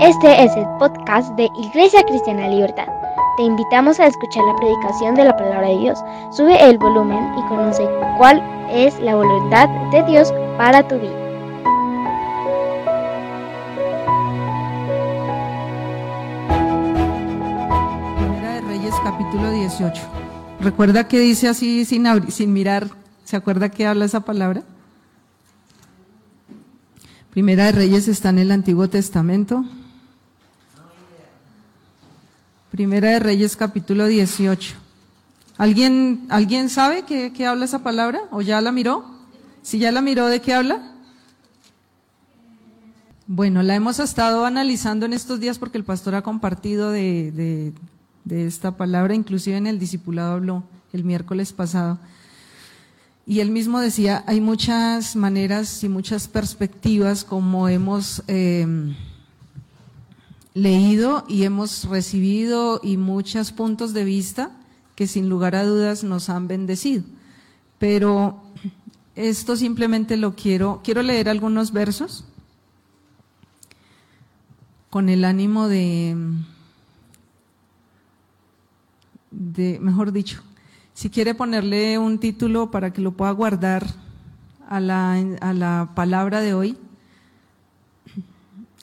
Este es el podcast de Iglesia Cristiana Libertad. Te invitamos a escuchar la predicación de la palabra de Dios. Sube el volumen y conoce cuál es la voluntad de Dios para tu vida. Primera de Reyes capítulo 18. ¿Recuerda que dice así sin, sin mirar? ¿Se acuerda que habla esa palabra? Primera de Reyes está en el Antiguo Testamento. Primera de Reyes capítulo 18. ¿Alguien, ¿alguien sabe qué, qué habla esa palabra? ¿O ya la miró? Si ya la miró, ¿de qué habla? Bueno, la hemos estado analizando en estos días porque el pastor ha compartido de, de, esta palabra, inclusive en el discipulado habló el miércoles pasado. Y él mismo decía, hay muchas maneras y muchas perspectivas como hemos eh, leído y hemos recibido y muchos puntos de vista que sin lugar a dudas nos han bendecido. Pero esto simplemente lo quiero, quiero leer algunos versos con el ánimo de, de, mejor dicho, si quiere ponerle un título para que lo pueda guardar a la, a la palabra de hoy,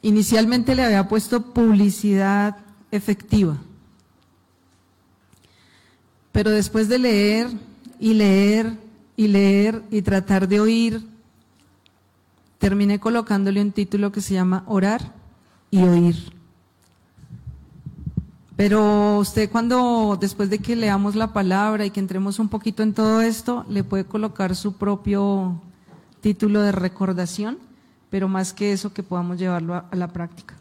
Inicialmente le había puesto publicidad efectiva. Pero después de leer y leer y leer y tratar de oír, terminé colocándole un título que se llama Orar y Oír. Pero usted cuando, después de que leamos la palabra y que entremos un poquito en todo esto, le puede colocar su propio título de recordación pero más que eso que podamos llevarlo a, la práctica.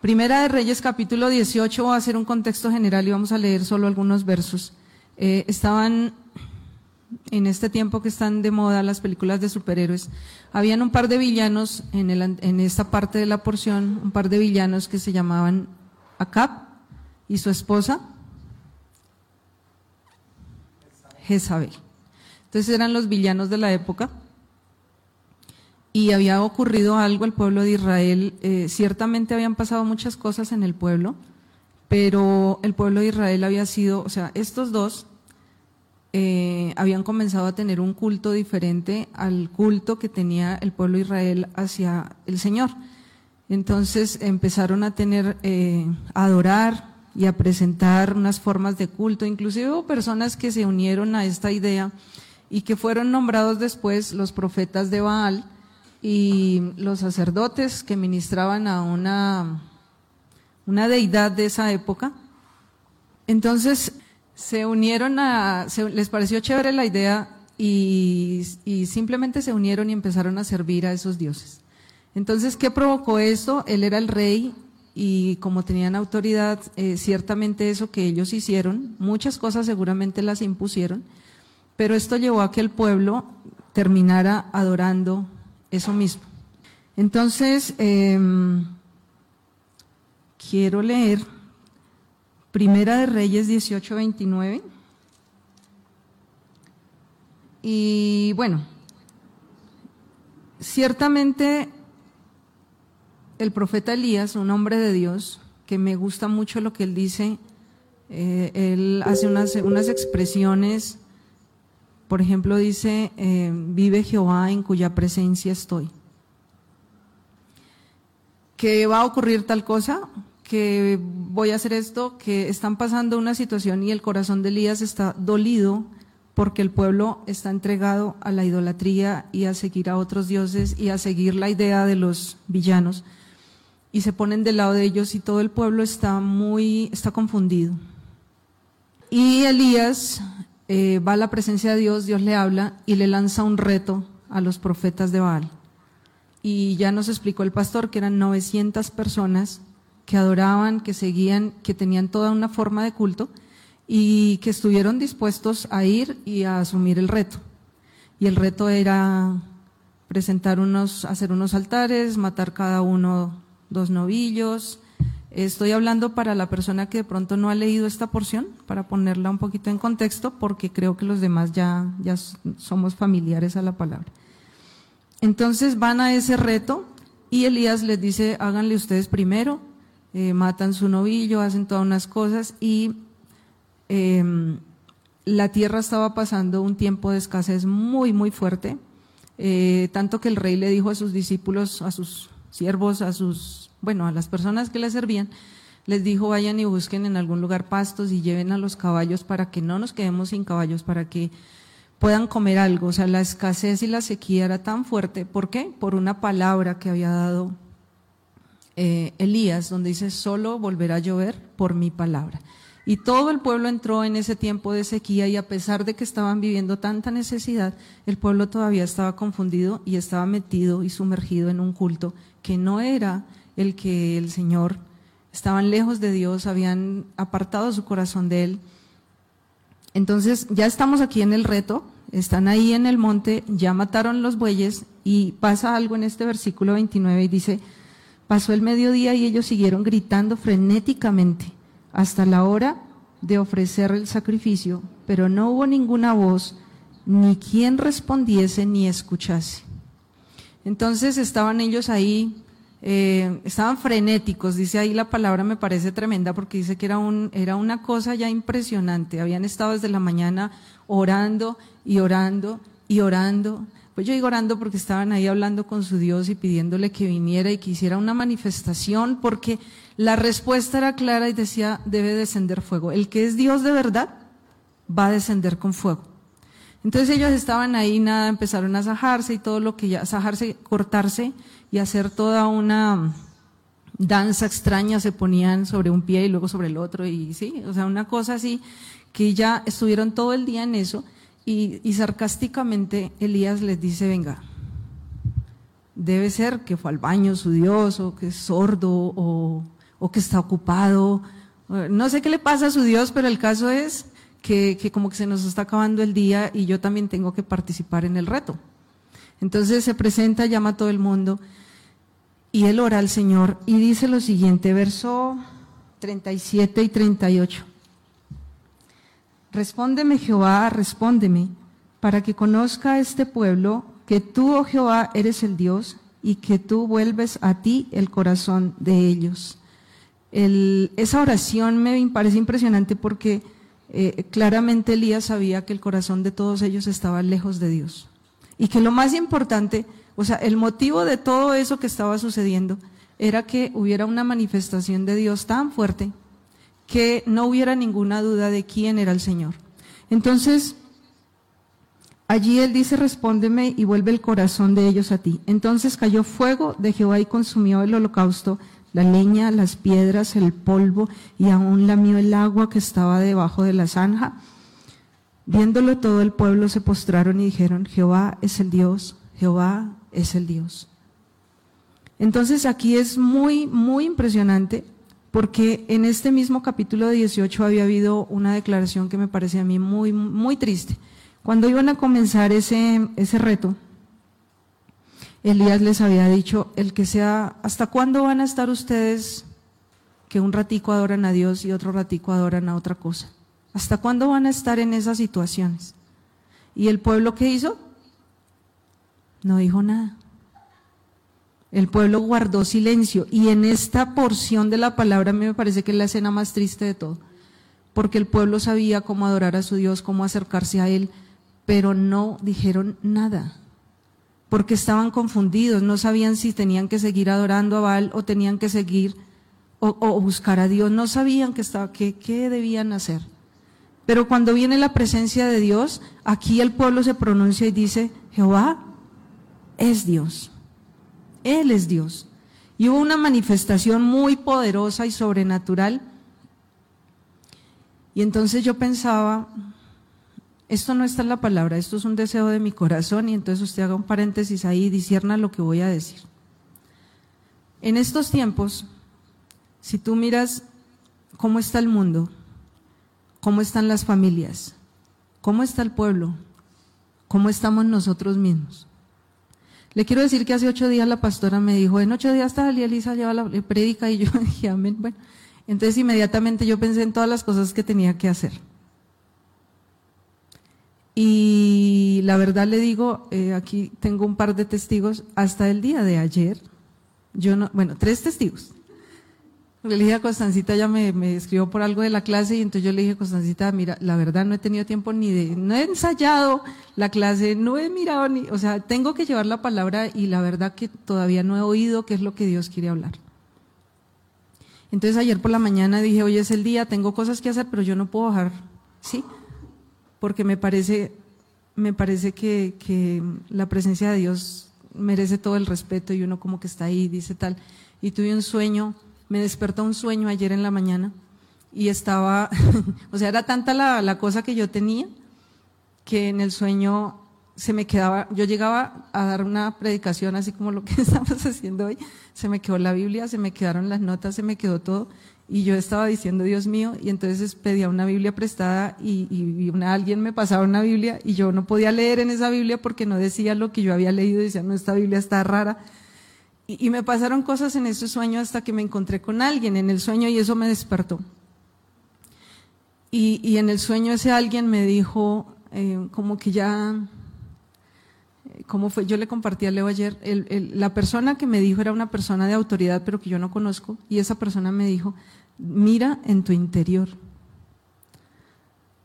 Primera de Reyes capítulo 18 va a ser un contexto general y vamos a leer solo algunos versos. Eh, estaban en este tiempo que están de moda las películas de superhéroes, habían un par de villanos en, el, en esta parte de la porción, un par de villanos que se llamaban Acab y su esposa Jezabel. Entonces eran los villanos de la época y había ocurrido algo al pueblo de Israel. Eh, ciertamente habían pasado muchas cosas en el pueblo, pero el pueblo de Israel había sido, o sea, estos dos eh, habían comenzado a tener un culto diferente al culto que tenía el pueblo de Israel hacia el Señor. Entonces empezaron a tener, eh, a adorar y a presentar unas formas de culto. Inclusive hubo personas que se unieron a esta idea y que fueron nombrados después los profetas de Baal, y los sacerdotes que ministraban a una, una deidad de esa época. Entonces se unieron a, les pareció chévere la idea y, y, simplemente se unieron y empezaron a servir a esos dioses. Entonces, ¿qué provocó esto? Él era el rey y como tenían autoridad, eh, ciertamente eso que ellos hicieron, muchas cosas seguramente las impusieron, pero esto llevó a que el pueblo terminara adorando eso mismo. Entonces, em, quiero leer Primera de Reyes 18:29. Y bueno, ciertamente el profeta Elías, un hombre de Dios, que me gusta mucho lo que él dice, eh, él hace unas, unas expresiones por ejemplo, dice, eh, vive Jehová en cuya presencia estoy. Que va a ocurrir tal cosa, que voy a hacer esto, que están pasando una situación y el corazón de Elías está dolido porque el pueblo está entregado a la idolatría y a seguir a otros dioses y a seguir la idea de los villanos y se ponen del lado de ellos y todo el pueblo está muy, está confundido. Y Elías eh, va a la presencia de Dios, Dios le habla y le lanza un reto a los profetas de Baal. Y ya nos explicó el pastor que eran 900 personas que adoraban, que seguían, que tenían toda una forma de culto y que estuvieron dispuestos a ir y a asumir el reto. Y el reto era presentar unos, hacer unos altares, matar cada uno dos novillos, Estoy hablando para la persona que de pronto no ha leído esta porción, para ponerla un poquito en contexto, porque creo que los demás ya, ya somos familiares a la palabra. Entonces van a ese reto Y Elías les dice, háganle ustedes primero, eh, matan su novillo, hacen todas unas cosas y em, la tierra estaba pasando un tiempo de escasez muy, muy fuerte, eh, tanto que el rey le dijo a sus discípulos, a sus siervos, a sus, bueno, a las personas que le servían, les dijo vayan y busquen en algún lugar pastos y lleven a los caballos para que no nos quedemos sin caballos, para que puedan comer algo. O sea, la escasez y la sequía era tan fuerte. ¿Por qué? Por una palabra que había dado eh, Elías, donde dice, solo volverá a llover por mi palabra. Y todo el pueblo entró en ese tiempo de sequía y a pesar de que estaban viviendo tanta necesidad, el pueblo todavía estaba confundido y estaba metido y sumergido en un culto que no era el que el Señor, estaban lejos de Dios, habían apartado su corazón de Él. Entonces ya estamos aquí en el reto, están ahí en el monte, ya mataron los bueyes y pasa algo en este versículo 29 y dice, pasó el mediodía y ellos siguieron gritando frenéticamente hasta la hora de ofrecer el sacrificio, pero no hubo ninguna voz, ni quien respondiese ni escuchase. Entonces estaban ellos ahí eh, estaban frenéticos, dice ahí la palabra me parece tremenda porque dice que era, un, era una cosa ya impresionante, habían estado desde la mañana orando y orando y orando. Pues yo digo orando porque estaban ahí hablando con su Dios y pidiéndole que viniera y que hiciera una manifestación porque la respuesta era clara y decía, debe descender fuego. El que es Dios de verdad va a descender con fuego. Entonces ellos estaban ahí, nada, empezaron a sajarse y todo lo que ya, sajarse, cortarse y hacer toda una danza extraña, se ponían sobre un pie y luego sobre el otro y sí, o sea, una cosa así, que ya estuvieron todo el día en eso y, sarcásticamente Elías les dice, venga, debe ser que fue al baño su Dios o que es sordo o, o que está ocupado, no sé qué le pasa a su Dios, pero el caso es que, que como que se nos está acabando el día y yo también tengo que participar en el reto. Entonces se presenta, llama a todo el mundo y él ora al Señor y dice lo siguiente, verso 37 y 38. Respóndeme Jehová, respóndeme, para que conozca este pueblo que tú, oh Jehová, eres el Dios y que tú vuelves a ti el corazón de ellos. Esa oración me parece impresionante porque eh, claramente Elías sabía que el corazón de todos ellos estaba lejos de Dios. Y que lo más importante o sea, el motivo de todo eso que estaba sucediendo era que hubiera una manifestación de Dios tan fuerte que no hubiera ninguna duda de quién era el Señor. Entonces, allí él dice, respóndeme y vuelve el corazón de ellos a ti. Entonces cayó fuego de Jehová y consumió el holocausto, la leña, las piedras, el polvo y aún lamió el agua que estaba debajo de la zanja. Viéndolo todo el pueblo se postraron y dijeron, Jehová es el Dios, Jehová es el Dios. Entonces aquí es muy, muy impresionante porque en este mismo capítulo 18 había habido una declaración que me parece a mí muy, muy triste. Cuando iban a comenzar ese, ese reto, Elías les había dicho, el que sea, ¿hasta cuándo van a estar ustedes que un ratico adoran a Dios y otro ratico adoran a otra cosa? ¿Hasta cuándo van a estar en esas situaciones? ¿Y el pueblo qué hizo? No dijo nada. El pueblo guardó silencio y en esta porción de la palabra a mí me parece que es la escena más triste de todo, porque el pueblo sabía cómo adorar a su Dios, cómo acercarse a Él, pero no dijeron nada, porque estaban confundidos, no sabían si tenían que seguir adorando a Baal o tenían que seguir o, buscar a Dios, no sabían qué, qué, qué debían hacer. Pero cuando viene la presencia de Dios, aquí el pueblo se pronuncia y dice, Jehová, es Dios. Él es Dios. Y hubo una manifestación muy poderosa y sobrenatural. Y entonces yo pensaba, esto no está en la palabra, esto es un deseo de mi corazón y entonces usted haga un paréntesis ahí y disierna lo que voy a decir. En estos tiempos, si tú miras cómo está el mundo, cómo están las familias, cómo está el pueblo, cómo estamos nosotros mismos, le quiero decir que hace ocho días la pastora me dijo, en ocho días está Elisa lleva la predica y yo dije, amén. Bueno, entonces inmediatamente yo pensé en todas las cosas que tenía que hacer. Y la verdad le digo, eh, aquí tengo un par de testigos, hasta el día de ayer Yo no, bueno, tres testigos. Le dije a Constancita, ya me, me, escribió por algo de la clase y entonces yo le dije Constancita, mira, la verdad no he tenido tiempo ni de, no he ensayado la clase, no he mirado ni, o sea, tengo que llevar la palabra y la verdad que todavía no he oído qué es lo que Dios quiere hablar. Entonces ayer por la mañana dije, hoy es el día, tengo cosas que hacer, pero yo no puedo bajar, ¿sí? Porque me parece, me parece que, que la presencia de Dios merece todo el respeto y uno como que está ahí, dice tal. Y tuve un sueño me despertó un sueño ayer en la mañana y estaba, o sea, era tanta la, cosa que yo tenía que en el sueño se me quedaba, yo llegaba a dar una predicación así como lo que estamos haciendo hoy, se me quedó la Biblia, se me quedaron las notas, se me quedó todo y yo estaba diciendo Dios mío y entonces pedía una Biblia prestada y, y alguien me pasaba una Biblia y yo no podía leer en esa Biblia porque no decía lo que yo había leído, decía no, esta Biblia está rara y, me pasaron cosas en ese sueño hasta que me encontré con alguien en el sueño y eso me despertó. Y, en el sueño ese alguien me dijo, eh, como que ya, eh, ¿cómo fue? Yo le compartí a Leo ayer, la persona que me dijo era una persona de autoridad, pero que yo no conozco, y esa persona me dijo, mira en tu interior,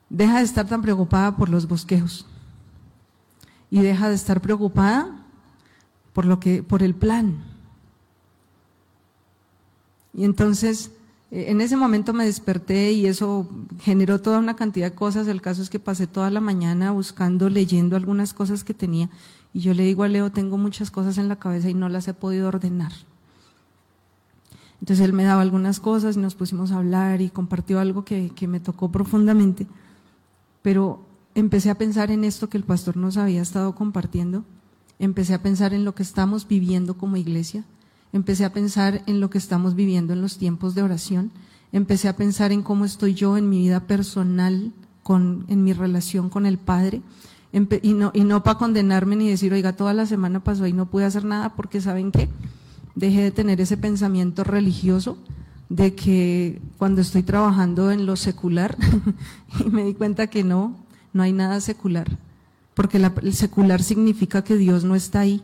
deja de estar tan preocupada por los bosquejos, y deja de estar preocupada por lo que, por el plan. Y entonces, eh, en ese momento me desperté y eso generó toda una cantidad de cosas. El caso es que pasé toda la mañana buscando, leyendo algunas cosas que tenía. Y yo le digo a Leo, tengo muchas cosas en la cabeza y no las he podido ordenar. Entonces él me daba algunas cosas y nos pusimos a hablar y compartió algo que, que me tocó profundamente. Pero empecé a pensar en esto que el pastor nos había estado compartiendo. Empecé a pensar en lo que estamos viviendo como iglesia empecé a pensar en lo que estamos viviendo en los tiempos de oración, empecé a pensar en cómo estoy yo en mi vida personal, con, en mi relación con el Padre, y no, y no para condenarme ni decir, oiga, toda la semana pasó y no pude hacer nada, porque ¿saben qué? Dejé de tener ese pensamiento religioso de que cuando estoy trabajando en lo secular, y me di cuenta que no, no hay nada secular, porque el secular significa que Dios no está ahí,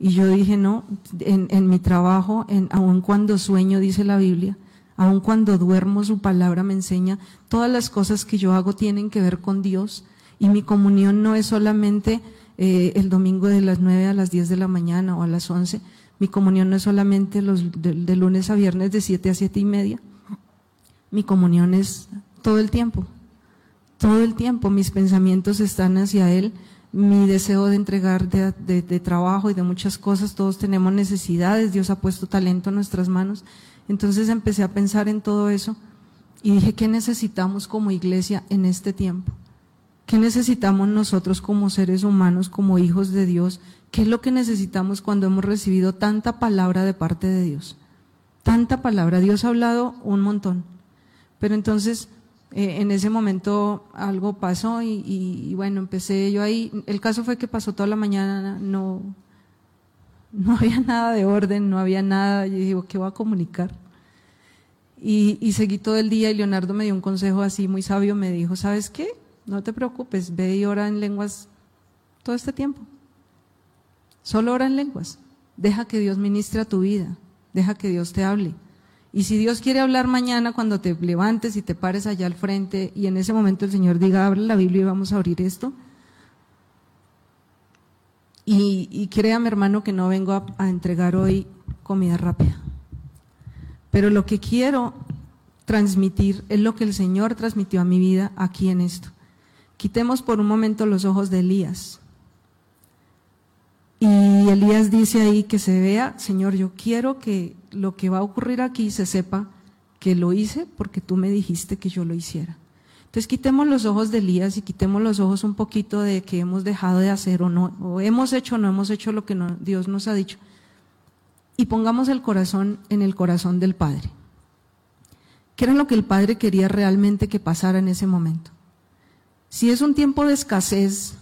y yo dije, no, en, mi trabajo, en, aun cuando sueño, dice la Biblia, aun cuando duermo, su palabra me enseña, todas las cosas que yo hago tienen que ver con Dios. Y mi comunión no es solamente eh, el domingo de las 9 a las 10 de la mañana o a las 11. Mi comunión no es solamente los de, lunes a viernes de 7 a 7 y media. Mi comunión es todo el tiempo. Todo el tiempo mis pensamientos están hacia Él mi deseo de entregar de, trabajo y de muchas cosas, todos tenemos necesidades, Dios ha puesto talento en nuestras manos. Entonces empecé a pensar en todo eso y dije, ¿qué necesitamos como iglesia en este tiempo? ¿Qué necesitamos nosotros como seres humanos, como hijos de Dios? ¿Qué es lo que necesitamos cuando hemos recibido tanta palabra de parte de Dios? Tanta palabra. Dios ha hablado un montón. Pero entonces eh, en ese momento algo pasó y, bueno, empecé yo ahí. El caso fue que pasó toda la mañana, no, no había nada de orden, no había nada. Yo dije, ¿qué voy a comunicar? Y, y, seguí todo el día y Leonardo me dio un consejo así muy sabio, me dijo, ¿sabes qué? No te preocupes, ve y ora en lenguas todo este tiempo. Solo ora en lenguas. Deja que Dios ministre a tu vida, deja que Dios te hable. Y si Dios quiere hablar mañana cuando te levantes y te pares allá al frente y en ese momento el Señor diga, abre la Biblia y vamos a abrir esto. Y, créame hermano que no vengo a, a entregar hoy comida rápida. Pero lo que quiero transmitir es lo que el Señor transmitió a mi vida aquí en esto. Quitemos por un momento los ojos de Elías. Y Elías dice ahí que se vea, Señor, yo quiero que lo que va a ocurrir aquí se sepa que lo hice porque tú me dijiste que yo lo hiciera. Entonces quitemos los ojos de Elías y quitemos los ojos un poquito de que hemos dejado de hacer o no, o hemos hecho o no hemos hecho lo que Dios nos ha dicho. Y pongamos el corazón en el corazón del Padre. ¿Qué era lo que el Padre quería realmente que pasara en ese momento? Si es un tiempo de escasez,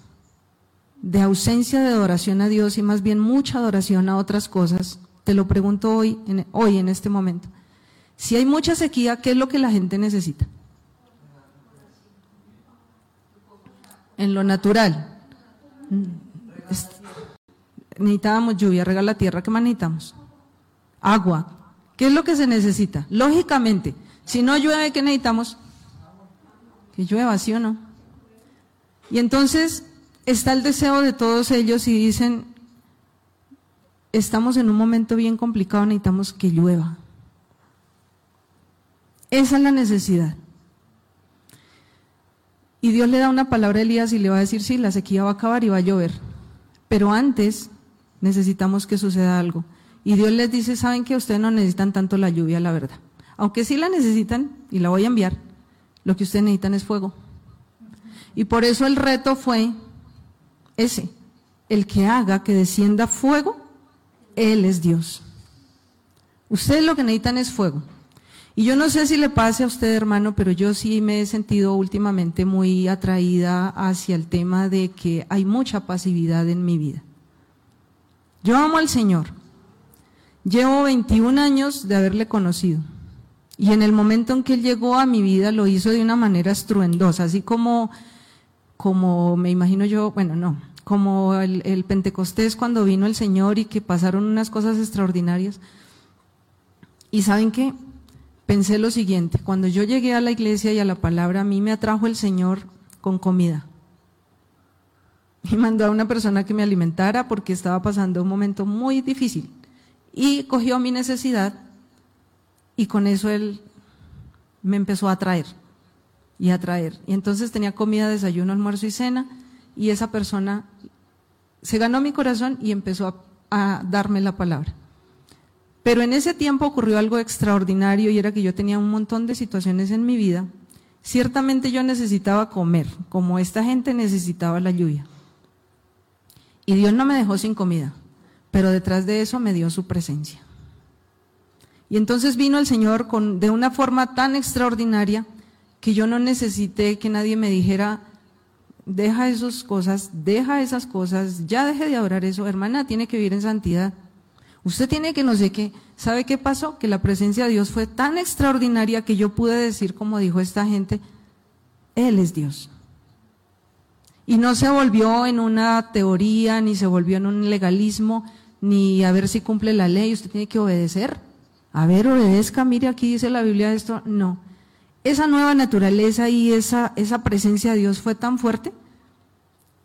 de ausencia de adoración a Dios y más bien mucha adoración a otras cosas, te lo pregunto hoy en, hoy, en este momento. Si hay mucha sequía, ¿qué es lo que la gente necesita? En lo natural. Necesitábamos lluvia, regala la tierra, ¿qué más necesitamos? Agua. ¿Qué es lo que se necesita? Lógicamente, si no llueve, ¿qué necesitamos? Que llueva, ¿sí o no? Y entonces está el deseo de todos ellos y dicen, estamos en un momento bien complicado, necesitamos que llueva. Esa es la necesidad. Y Dios le da una palabra a Elías y le va a decir, sí, la sequía va a acabar y va a llover. Pero antes necesitamos que suceda algo. Y Dios les dice, saben que ustedes no necesitan tanto la lluvia, la verdad. Aunque sí la necesitan, y la voy a enviar, lo que ustedes necesitan es fuego. Y por eso el reto fue ese, el que haga que descienda fuego, Él es Dios. Ustedes lo que necesitan es fuego. Y yo no sé si le pase a usted, hermano, pero yo sí me he sentido últimamente muy atraída hacia el tema de que hay mucha pasividad en mi vida. Yo amo al Señor. Llevo 21 años de haberle conocido. Y en el momento en que Él llegó a mi vida lo hizo de una manera estruendosa, así como, como me imagino yo, bueno, no, como el, Pentecostés cuando vino el Señor y que pasaron unas cosas extraordinarias. Y saben qué, pensé lo siguiente, cuando yo llegué a la iglesia y a la palabra, a mí me atrajo el Señor con comida. Y mandó a una persona que me alimentara porque estaba pasando un momento muy difícil. Y cogió mi necesidad y con eso él me empezó a traer y a traer. Y entonces tenía comida, desayuno, almuerzo y cena y esa persona se ganó mi corazón y empezó a, a darme la palabra. Pero en ese tiempo ocurrió algo extraordinario y era que yo tenía un montón de situaciones en mi vida. Ciertamente yo necesitaba comer, como esta gente necesitaba la lluvia. Y Dios no me dejó sin comida, pero detrás de eso me dio su presencia. Y entonces vino el Señor con, de una forma tan extraordinaria que yo no necesité que nadie me dijera, deja esas cosas, deja esas cosas, ya deje de adorar eso, hermana, tiene que vivir en santidad. Usted tiene que no sé qué. ¿Sabe qué pasó? Que la presencia de Dios fue tan extraordinaria que yo pude decir, como dijo esta gente, Él es Dios. Y no se volvió en una teoría, ni se volvió en un legalismo, ni a ver si cumple la ley, usted tiene que obedecer. A ver, obedezca, mire aquí dice la Biblia esto. No. Esa nueva naturaleza y esa, esa presencia de Dios fue tan fuerte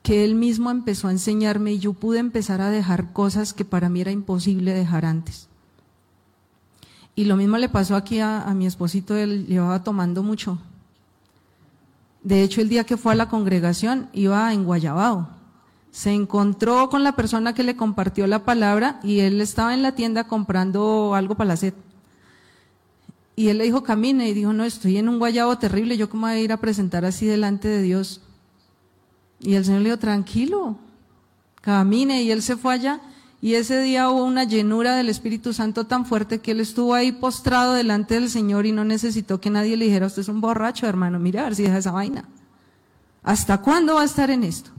que él mismo empezó a enseñarme y yo pude empezar a dejar cosas que para mí era imposible dejar antes. Y lo mismo le pasó aquí a, mi esposito, él llevaba tomando mucho. De hecho, el día que fue a la congregación iba en Guayabao. Se encontró con la persona que le compartió la palabra y él estaba en la tienda comprando algo para la sed. Y él le dijo, camine, y dijo, no, estoy en un guayabo terrible, yo cómo voy a ir a presentar así delante de Dios. Y el Señor le dijo, tranquilo, camine. Y él se fue allá. Y ese día hubo una llenura del Espíritu Santo tan fuerte que él estuvo ahí postrado delante del Señor y no necesitó que nadie le dijera, usted es un borracho, hermano, mira si deja esa vaina. ¿Hasta cuándo va a estar en esto?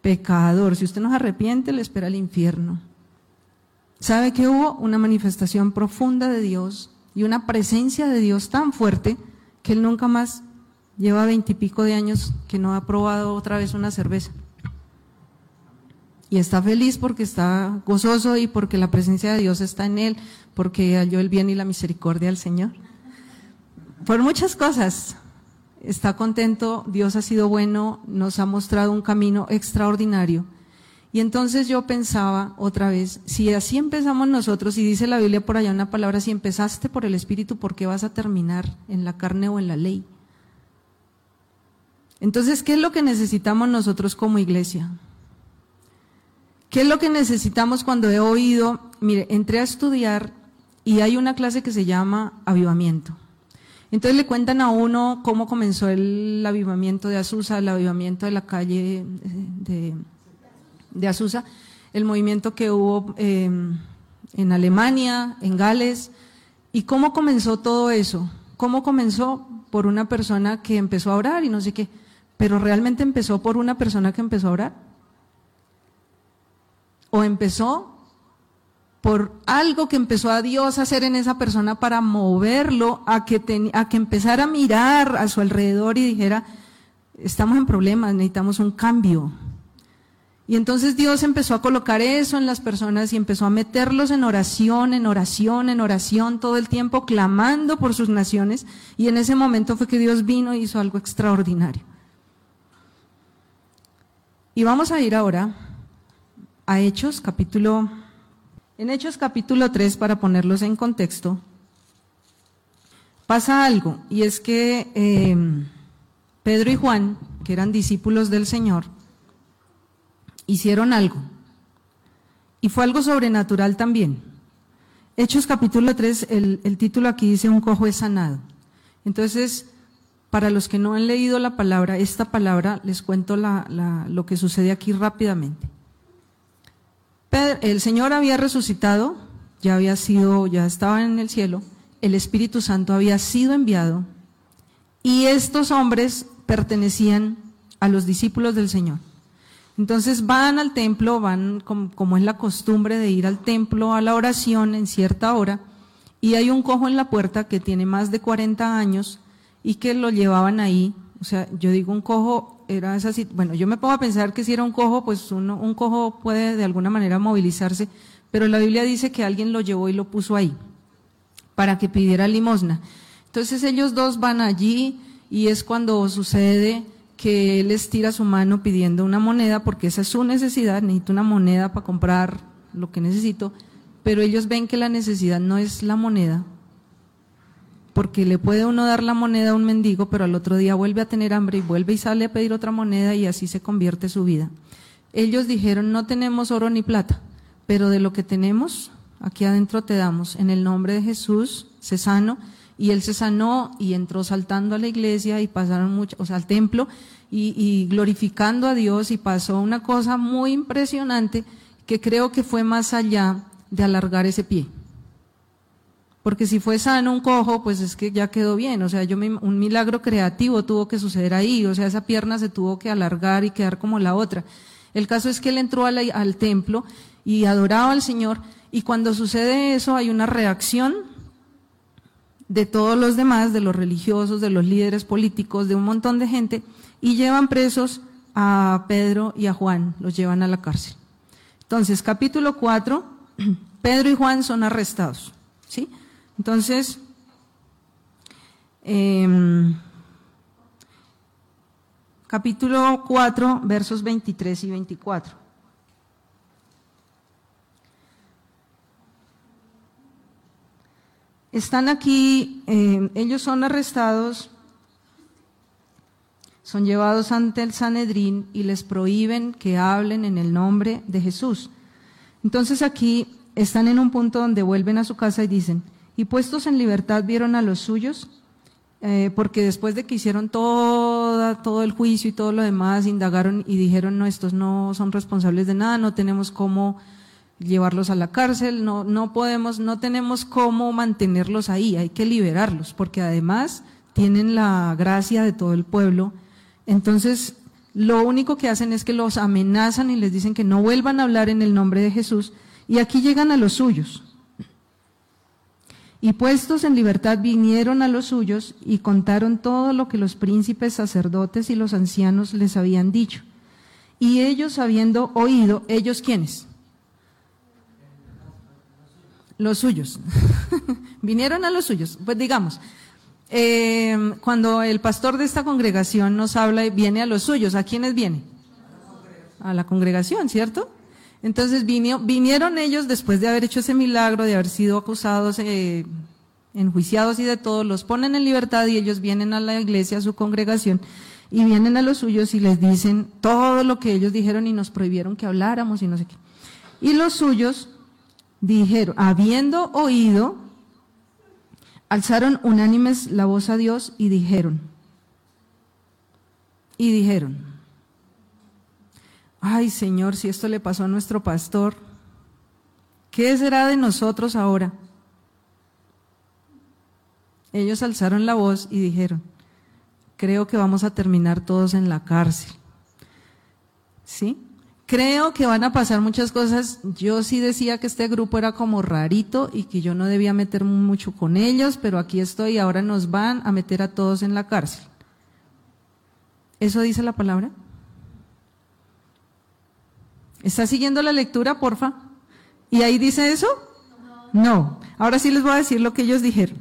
Pecador, si usted no se arrepiente, le espera el infierno. ¿Sabe que hubo? Una manifestación profunda de Dios y una presencia de Dios tan fuerte que él nunca más Lleva veintipico de años que no ha probado otra vez una cerveza. Y está feliz porque está gozoso y porque la presencia de Dios está en él, porque halló el bien y la misericordia del Señor. Por muchas cosas. Está contento, Dios ha sido bueno, nos ha mostrado un camino extraordinario. Y entonces yo pensaba otra vez, si así empezamos nosotros, y dice la Biblia por allá una palabra, si empezaste por el Espíritu, ¿por qué vas a terminar en la carne o en la ley? Entonces, ¿qué es lo que necesitamos nosotros como iglesia? ¿Qué es lo que necesitamos cuando he oído? Mire, entré a estudiar y hay una clase que se llama avivamiento. Entonces le cuentan a uno cómo comenzó el avivamiento de Azusa, el avivamiento de la calle de, de Azusa, el movimiento que hubo eh, en Alemania, en Gales, y cómo comenzó todo eso. ¿Cómo comenzó? Por una persona que empezó a orar y no sé qué. Pero realmente empezó por una persona que empezó a orar. O empezó por algo que empezó a Dios a hacer en esa persona para moverlo a que, a que empezara a mirar a su alrededor y dijera, estamos en problemas, necesitamos un cambio. Y entonces Dios empezó a colocar eso en las personas y empezó a meterlos en oración, en oración, en oración, todo el tiempo clamando por sus naciones. Y en ese momento fue que Dios vino e hizo algo extraordinario. Y vamos a ir ahora a Hechos capítulo, en Hechos capítulo 3 para ponerlos en contexto. Pasa algo y es que eh, Pedro y Juan, que eran discípulos del Señor, hicieron algo. Y fue algo sobrenatural también. Hechos capítulo 3, el, título aquí dice un cojo es sanado. Entonces, para los que no han leído la palabra, esta palabra, les cuento lo que sucede aquí rápidamente. el Señor había resucitado, ya había sido, ya estaba en el cielo, el Espíritu Santo había sido enviado y estos hombres pertenecían a los discípulos del Señor. Entonces van al templo, van como, es la costumbre de ir al templo a la oración en cierta hora, y hay un cojo en la puerta que tiene más de 40 años y que lo llevaban ahí. O sea, yo digo un cojo, era esa, bueno, yo me pongo a pensar que si era un cojo, pues uno, un cojo puede de alguna manera movilizarse, pero la Biblia dice que alguien lo llevó y lo puso ahí para que pidiera limosna. Entonces ellos dos van allí y es cuando sucede que él estira su mano pidiendo una moneda porque esa es su necesidad, necesito una moneda para comprar lo que necesito, pero ellos ven que la necesidad no es la moneda, porque le puede uno dar la moneda a un mendigo, pero al otro día vuelve a tener hambre y vuelve y sale a pedir otra moneda y así se convierte su vida. Ellos dijeron, no tenemos oro ni plata, pero de lo que tenemos, aquí adentro te damos, en el nombre de Jesús, se sano y él se sanó y entró saltando a la iglesia y pasaron mucho, o sea, al templo y, glorificando a Dios y pasó una cosa muy impresionante que creo que fue más allá de alargar ese pie. Porque si fue sano un cojo, pues es que ya quedó bien. O sea, yo un milagro creativo tuvo que suceder ahí. O sea, esa pierna se tuvo que alargar y quedar como la otra. El caso es que él entró al templo y adoraba al Señor. Y cuando sucede eso, hay una reacción de todos los demás, de los religiosos, de los líderes políticos, de un montón de gente, y llevan presos a Pedro y a Juan, los llevan a la cárcel. Entonces, capítulo 4, Pedro y Juan son arrestados. ¿sí? Entonces, em, capítulo 4, versos 23 y 24. Están aquí, eh, ellos son arrestados, son llevados ante el Sanedrín y les prohíben que hablen en el nombre de Jesús. Entonces aquí están en un punto donde vuelven a su casa y dicen, y puestos en libertad vieron a los suyos, eh, porque después de que hicieron todo el juicio y todo lo demás, indagaron y dijeron, no, estos no son responsables de nada, no tenemos cómo llevarlos a la cárcel, no, no podemos, no tenemos cómo mantenerlos ahí, hay que liberarlos, porque además tienen la gracia de todo el pueblo. Entonces, lo único que hacen es que los amenazan y les dicen que no vuelvan a hablar en el nombre de Jesús, y aquí llegan a los suyos. Y puestos en libertad vinieron a los suyos y contaron todo lo que los príncipes, sacerdotes y los ancianos les habían dicho. Y ellos habiendo oído, ellos quiénes? Los suyos. Vinieron a los suyos. Pues digamos, eh, cuando el pastor de esta congregación nos habla, viene a los suyos. ¿A quiénes viene? A la congregación, ¿cierto? Entonces vinieron ellos después de haber hecho ese milagro, de haber sido acusados, eh, enjuiciados y de todo, los ponen en libertad y ellos vienen a la iglesia, a su congregación, y vienen a los suyos y les dicen todo lo que ellos dijeron y nos prohibieron que habláramos y no sé qué. Y los suyos dijeron, habiendo oído, alzaron unánimes la voz a Dios y dijeron, y dijeron, ay Señor, si esto le pasó a nuestro pastor, ¿qué será de nosotros ahora? Ellos alzaron la voz y dijeron, creo que vamos a terminar todos en la cárcel. ¿Sí? Creo que van a pasar muchas cosas. Yo sí decía que este grupo era como rarito y que yo no debía meter mucho con ellos, pero aquí estoy y ahora nos van a meter a todos en la cárcel. ¿Eso dice la palabra? ¿Está siguiendo la lectura, porfa? ¿Y ahí dice eso? No. Ahora sí les voy a decir lo que ellos dijeron.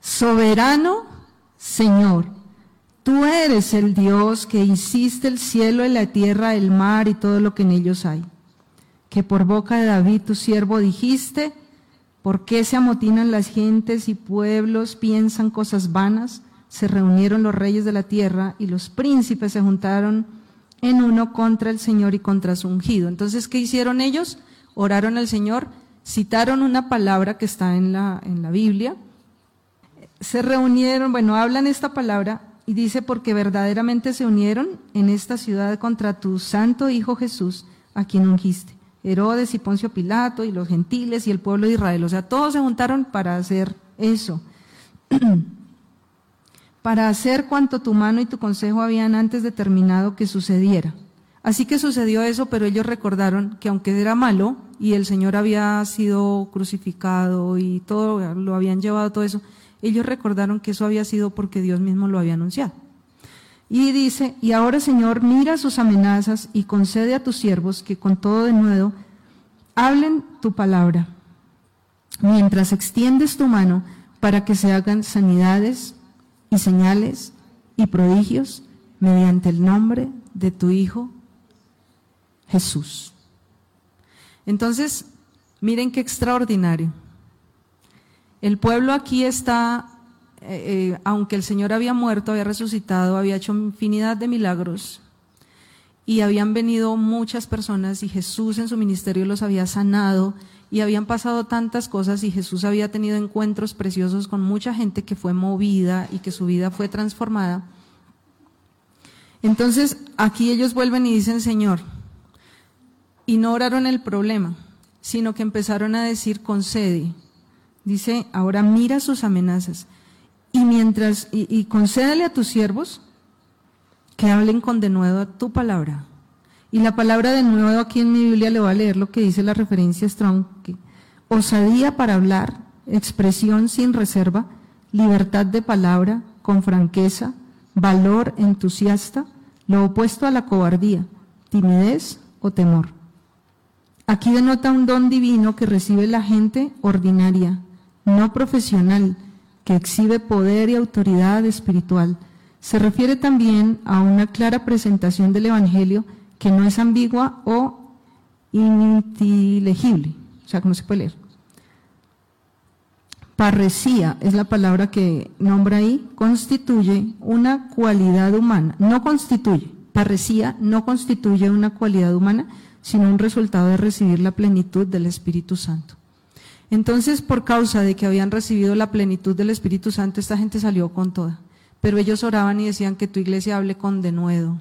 Soberano Señor, tú eres el Dios que hiciste el cielo y la tierra, el mar y todo lo que en ellos hay. Que por boca de David tu siervo dijiste, ¿por qué se amotinan las gentes y pueblos, piensan cosas vanas? Se reunieron los reyes de la tierra y los príncipes se juntaron en uno contra el Señor y contra su ungido. Entonces, ¿qué hicieron ellos? Oraron al Señor, citaron una palabra que está en la, en la Biblia, se reunieron, bueno, hablan esta palabra y dice, porque verdaderamente se unieron en esta ciudad contra tu santo Hijo Jesús, a quien ungiste. Herodes y Poncio Pilato y los gentiles y el pueblo de Israel. O sea, todos se juntaron para hacer eso. para hacer cuanto tu mano y tu consejo habían antes determinado que sucediera. Así que sucedió eso, pero ellos recordaron que aunque era malo y el Señor había sido crucificado y todo, lo habían llevado todo eso, ellos recordaron que eso había sido porque Dios mismo lo había anunciado. Y dice, y ahora Señor, mira sus amenazas y concede a tus siervos que con todo de nuevo hablen tu palabra, mientras extiendes tu mano para que se hagan sanidades y señales y prodigios mediante el nombre de tu Hijo Jesús. Entonces, miren qué extraordinario. El pueblo aquí está, eh, eh, aunque el Señor había muerto, había resucitado, había hecho infinidad de milagros y habían venido muchas personas y Jesús en su ministerio los había sanado y habían pasado tantas cosas y Jesús había tenido encuentros preciosos con mucha gente que fue movida y que su vida fue transformada. Entonces aquí ellos vuelven y dicen, Señor, y no oraron el problema, sino que empezaron a decir, concede, Dice, ahora mira sus amenazas y mientras, y, concédale a tus siervos que hablen con denuedo a tu palabra. Y la palabra de nuevo aquí en mi Biblia le voy a leer lo que dice la referencia Strong, osadía para hablar, expresión sin reserva, libertad de palabra, con franqueza, valor entusiasta, lo opuesto a la cobardía, timidez o temor. Aquí denota un don divino que recibe la gente ordinaria, no profesional, que exhibe poder y autoridad espiritual. Se refiere también a una clara presentación del Evangelio que no es ambigua o ininteligible, o sea, no se puede leer. Parresía es la palabra que nombra ahí, constituye una cualidad humana, no constituye, parresía no constituye una cualidad humana, sino un resultado de recibir la plenitud del Espíritu Santo. Entonces, por causa de que habían recibido la plenitud del Espíritu Santo, esta gente salió con toda. Pero ellos oraban y decían que tu iglesia hable con denuedo.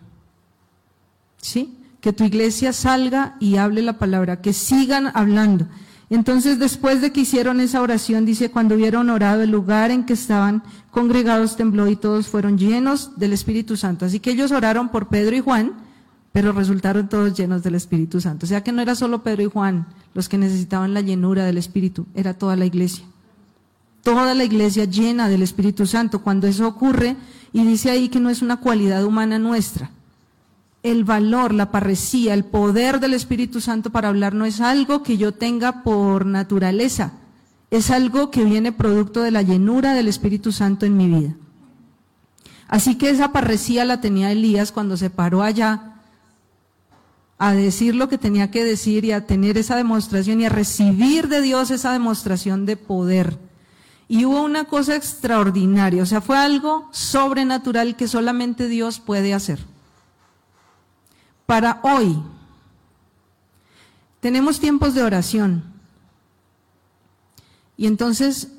¿Sí? Que tu iglesia salga y hable la palabra, que sigan hablando. Entonces, después de que hicieron esa oración, dice, cuando hubieron orado, el lugar en que estaban congregados tembló y todos fueron llenos del Espíritu Santo. Así que ellos oraron por Pedro y Juan, pero resultaron todos llenos del Espíritu Santo. O sea que no era solo Pedro y Juan, los que necesitaban la llenura del Espíritu, era toda la iglesia. Toda la iglesia llena del Espíritu Santo. Cuando eso ocurre, y dice ahí que no es una cualidad humana nuestra, el valor, la parresía, el poder del Espíritu Santo para hablar no es algo que yo tenga por naturaleza, es algo que viene producto de la llenura del Espíritu Santo en mi vida. Así que esa parresía la tenía Elías cuando se paró allá a decir lo que tenía que decir y a tener esa demostración y a recibir de Dios esa demostración de poder. Y hubo una cosa extraordinaria, o sea, fue algo sobrenatural que solamente Dios puede hacer. Para hoy, tenemos tiempos de oración. Y entonces,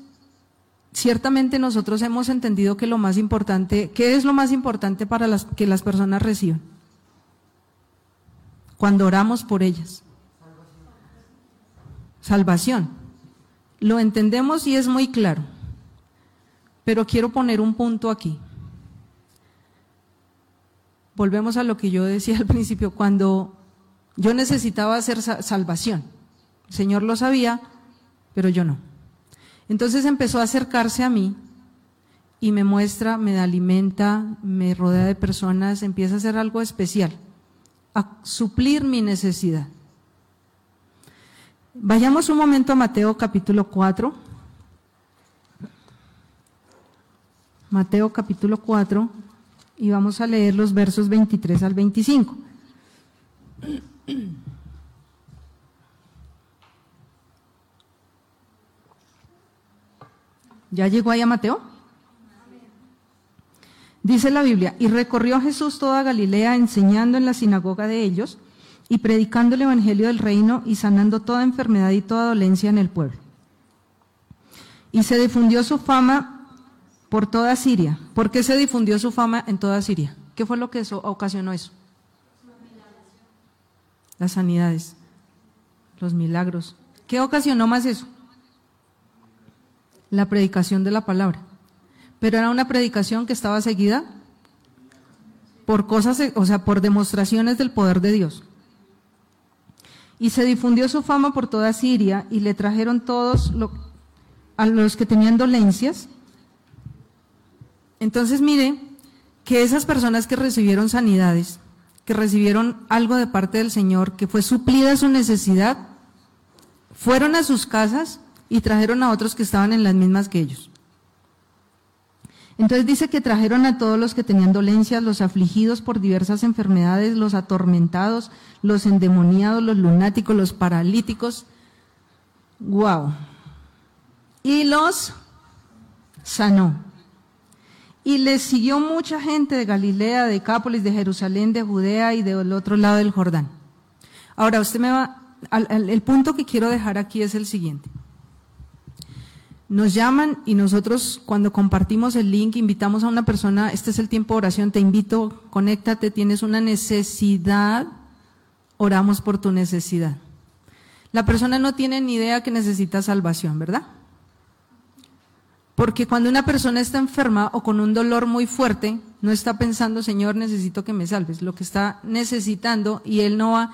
ciertamente nosotros hemos entendido que lo más importante, ¿qué es lo más importante para las, que las personas reciban? Cuando oramos por ellas. Salvación. Lo entendemos y es muy claro. Pero quiero poner un punto aquí. Volvemos a lo que yo decía al principio, cuando yo necesitaba hacer salvación. El Señor lo sabía, pero yo no. Entonces empezó a acercarse a mí y me muestra, me alimenta, me rodea de personas, empieza a hacer algo especial a suplir mi necesidad. Vayamos un momento a Mateo capítulo 4. Mateo capítulo 4 y vamos a leer los versos 23 al 25. ¿Ya llegó ahí a Mateo? Dice la Biblia, y recorrió Jesús toda Galilea enseñando en la sinagoga de ellos y predicando el Evangelio del reino y sanando toda enfermedad y toda dolencia en el pueblo. Y se difundió su fama por toda Siria. ¿Por qué se difundió su fama en toda Siria? ¿Qué fue lo que eso, ocasionó eso? Las sanidades, los milagros. ¿Qué ocasionó más eso? La predicación de la palabra. Pero era una predicación que estaba seguida por cosas, o sea, por demostraciones del poder de Dios. Y se difundió su fama por toda Siria y le trajeron todos a los que tenían dolencias. Entonces mire que esas personas que recibieron sanidades, que recibieron algo de parte del Señor, que fue suplida su necesidad, fueron a sus casas y trajeron a otros que estaban en las mismas que ellos. Entonces dice que trajeron a todos los que tenían dolencias, los afligidos por diversas enfermedades, los atormentados, los endemoniados, los lunáticos, los paralíticos. Wow. Y los sanó. Y les siguió mucha gente de Galilea, de Cápolis, de Jerusalén, de Judea y del otro lado del Jordán. Ahora, usted me va, el punto que quiero dejar aquí es el siguiente. Nos llaman y nosotros cuando compartimos el link invitamos a una persona, este es el tiempo de oración, te invito, conéctate, tienes una necesidad, oramos por tu necesidad. La persona no tiene ni idea que necesita salvación, ¿verdad? Porque cuando una persona está enferma o con un dolor muy fuerte, no está pensando, Señor, necesito que me salves. Lo que está necesitando, y Él no va,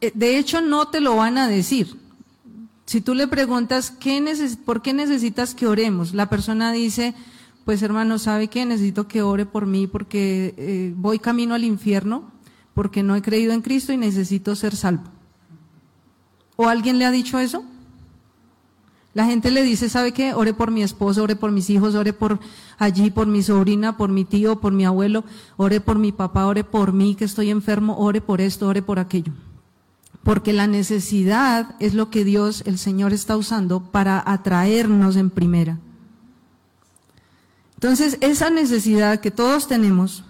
eh, de hecho no te lo van a decir. Si tú le preguntas, ¿qué ¿por qué necesitas que oremos? La persona dice, pues hermano, ¿sabe qué? Necesito que ore por mí porque eh, voy camino al infierno, porque no he creído en Cristo y necesito ser salvo. ¿O alguien le ha dicho eso? La gente le dice, ¿sabe qué? Ore por mi esposo, ore por mis hijos, ore por allí, por mi sobrina, por mi tío, por mi abuelo, ore por mi papá, ore por mí que estoy enfermo, ore por esto, ore por aquello porque la necesidad es lo que Dios, el Señor, está usando para atraernos en primera. Entonces, esa necesidad que todos tenemos,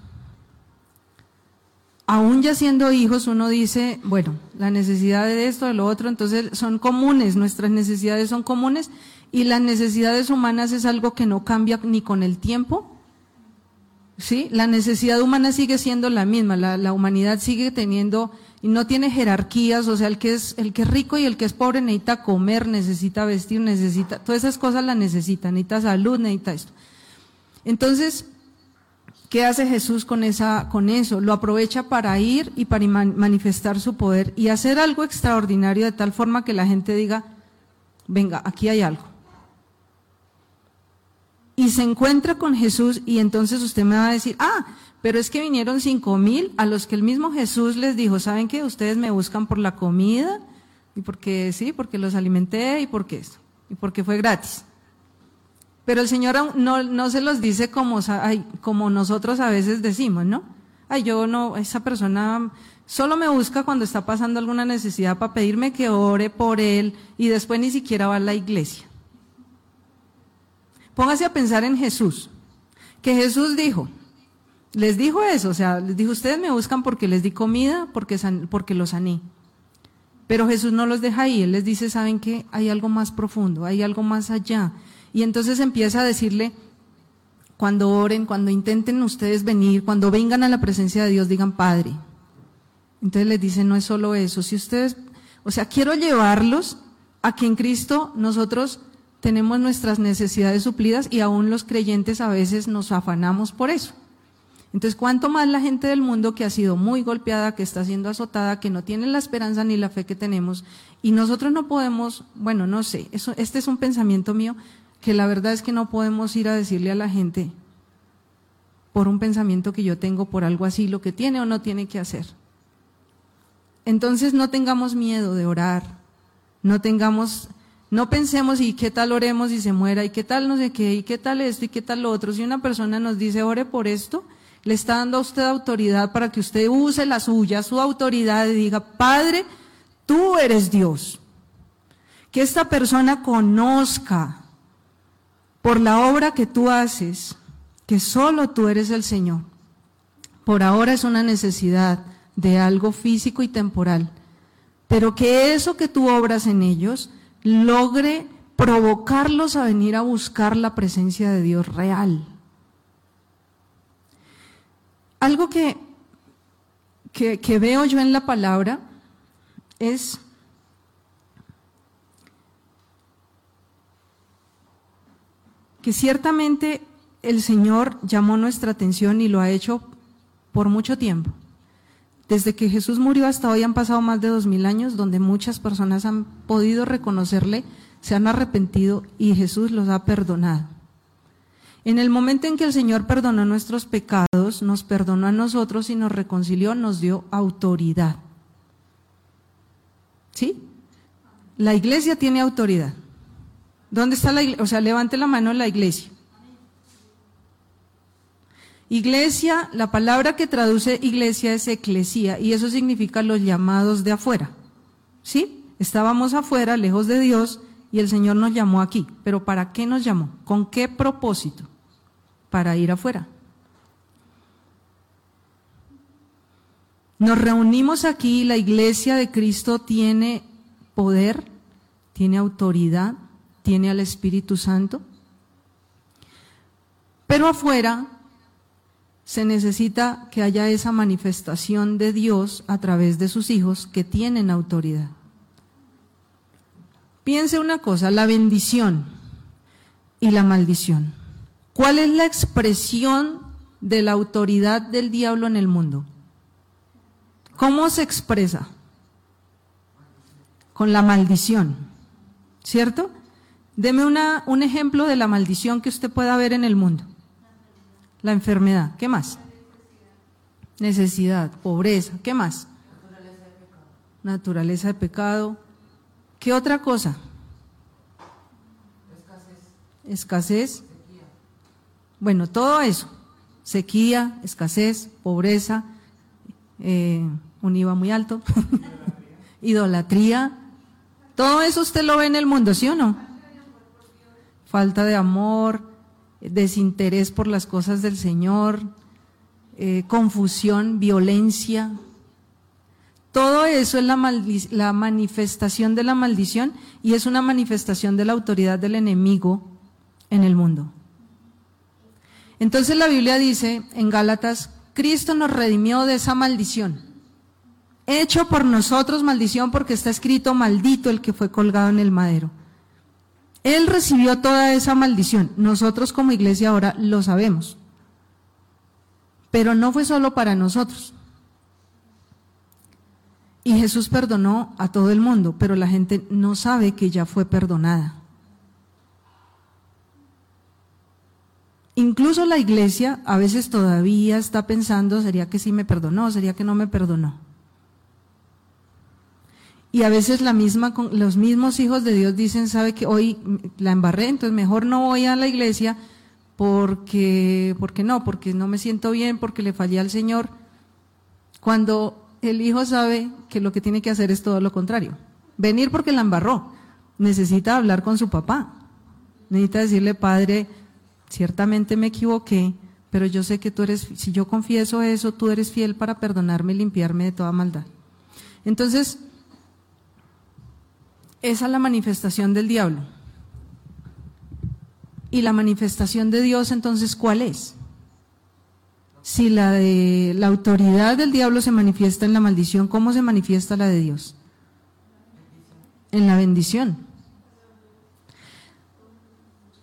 aún ya siendo hijos, uno dice, bueno, la necesidad de esto, de lo otro, entonces son comunes, nuestras necesidades son comunes y las necesidades humanas es algo que no cambia ni con el tiempo. ¿Sí? La necesidad humana sigue siendo la misma, la, la humanidad sigue teniendo y no tiene jerarquías, o sea, el que es el que es rico y el que es pobre necesita comer, necesita vestir, necesita, todas esas cosas las necesita, necesita salud, necesita esto. Entonces, ¿qué hace Jesús con esa con eso? Lo aprovecha para ir y para manifestar su poder y hacer algo extraordinario de tal forma que la gente diga, "Venga, aquí hay algo." Y se encuentra con Jesús y entonces usted me va a decir, "Ah, pero es que vinieron cinco mil a los que el mismo Jesús les dijo, ¿saben qué? Ustedes me buscan por la comida y porque sí, porque los alimenté y porque esto, y porque fue gratis. Pero el Señor no, no se los dice como, como nosotros a veces decimos, ¿no? Ay, yo no, esa persona solo me busca cuando está pasando alguna necesidad para pedirme que ore por él y después ni siquiera va a la iglesia. Póngase a pensar en Jesús, que Jesús dijo, les dijo eso, o sea, les dijo, ustedes me buscan porque les di comida, porque, porque los sané. Pero Jesús no los deja ahí, Él les dice, ¿saben qué? Hay algo más profundo, hay algo más allá. Y entonces empieza a decirle, cuando oren, cuando intenten ustedes venir, cuando vengan a la presencia de Dios, digan Padre. Entonces les dice, no es solo eso, si ustedes, o sea, quiero llevarlos a que en Cristo nosotros tenemos nuestras necesidades suplidas y aún los creyentes a veces nos afanamos por eso. Entonces, ¿cuánto más la gente del mundo que ha sido muy golpeada, que está siendo azotada, que no tiene la esperanza ni la fe que tenemos, y nosotros no podemos, bueno, no sé, eso, este es un pensamiento mío, que la verdad es que no podemos ir a decirle a la gente por un pensamiento que yo tengo, por algo así, lo que tiene o no tiene que hacer. Entonces no tengamos miedo de orar, no tengamos, no pensemos y qué tal oremos y se muera y qué tal no sé qué y qué tal esto y qué tal lo otro. Si una persona nos dice ore por esto, le está dando a usted autoridad para que usted use la suya, su autoridad y diga, Padre, tú eres Dios. Que esta persona conozca por la obra que tú haces, que solo tú eres el Señor. Por ahora es una necesidad de algo físico y temporal, pero que eso que tú obras en ellos logre provocarlos a venir a buscar la presencia de Dios real. Algo que, que, veo yo en la palabra es que ciertamente el Señor llamó nuestra atención y lo ha hecho por mucho tiempo. Desde que Jesús murió hasta hoy han pasado más de dos mil años donde muchas personas han podido reconocerle, se han arrepentido y Jesús los ha perdonado. En el momento en que el Señor perdonó nuestros pecados, nos perdonó a nosotros y nos reconcilió, nos dio autoridad. ¿Sí? La iglesia tiene autoridad. ¿Dónde está la iglesia? O sea, levante la mano la iglesia. Iglesia, la palabra que traduce iglesia es eclesía y eso significa los llamados de afuera. ¿Sí? Estábamos afuera, lejos de Dios, y el Señor nos llamó aquí. Pero ¿para qué nos llamó? ¿Con qué propósito? para ir afuera. Nos reunimos aquí, la iglesia de Cristo tiene poder, tiene autoridad, tiene al Espíritu Santo, pero afuera se necesita que haya esa manifestación de Dios a través de sus hijos que tienen autoridad. Piense una cosa, la bendición y la maldición. ¿Cuál es la expresión de la autoridad del diablo en el mundo? ¿Cómo se expresa? Con la maldición, ¿cierto? Deme un ejemplo de la maldición que usted pueda ver en el mundo. La enfermedad, ¿qué más? Necesidad, pobreza, ¿qué más? Naturaleza de pecado. ¿Qué otra cosa? Escasez. Escasez. Bueno, todo eso, sequía, escasez, pobreza, eh, un IVA muy alto, idolatría, todo eso usted lo ve en el mundo, ¿sí o no? Falta de amor, desinterés por las cosas del Señor, eh, confusión, violencia. Todo eso es la, la manifestación de la maldición y es una manifestación de la autoridad del enemigo en el mundo. Entonces la Biblia dice en Gálatas, Cristo nos redimió de esa maldición. Hecho por nosotros maldición porque está escrito maldito el que fue colgado en el madero. Él recibió toda esa maldición. Nosotros como iglesia ahora lo sabemos. Pero no fue solo para nosotros. Y Jesús perdonó a todo el mundo, pero la gente no sabe que ya fue perdonada. Incluso la iglesia a veces todavía está pensando, ¿sería que sí me perdonó? ¿Sería que no me perdonó? Y a veces la misma, los mismos hijos de Dios dicen, sabe que hoy la embarré, entonces mejor no voy a la iglesia porque, porque no, porque no me siento bien, porque le fallé al Señor. Cuando el hijo sabe que lo que tiene que hacer es todo lo contrario. Venir porque la embarró. Necesita hablar con su papá. Necesita decirle, padre, ciertamente me equivoqué, pero yo sé que tú eres, si yo confieso eso, tú eres fiel para perdonarme y limpiarme de toda maldad. Entonces, esa es la manifestación del diablo. ¿Y la manifestación de Dios entonces cuál es? Si la de la autoridad del diablo se manifiesta en la maldición, ¿cómo se manifiesta la de Dios? En la bendición.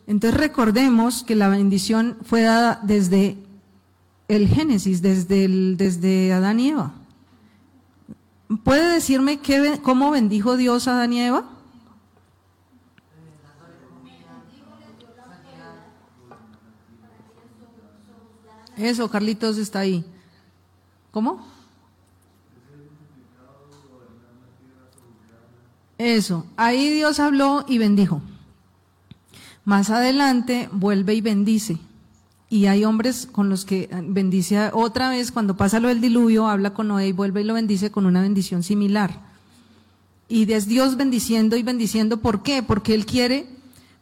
Entonces recordemos que la bendición fue dada desde el Génesis, desde, el, desde Adán y Eva. ¿Puede decirme qué, cómo bendijo Dios a Adán Eva? Eso, Carlitos está ahí. ¿Cómo? Eso, ahí Dios habló y bendijo. Más adelante vuelve y bendice. Y hay hombres con los que bendice otra vez, cuando pasa lo del diluvio, habla con Noé y vuelve y lo bendice con una bendición similar. Y es Dios bendiciendo y bendiciendo. ¿Por qué? Porque Él quiere,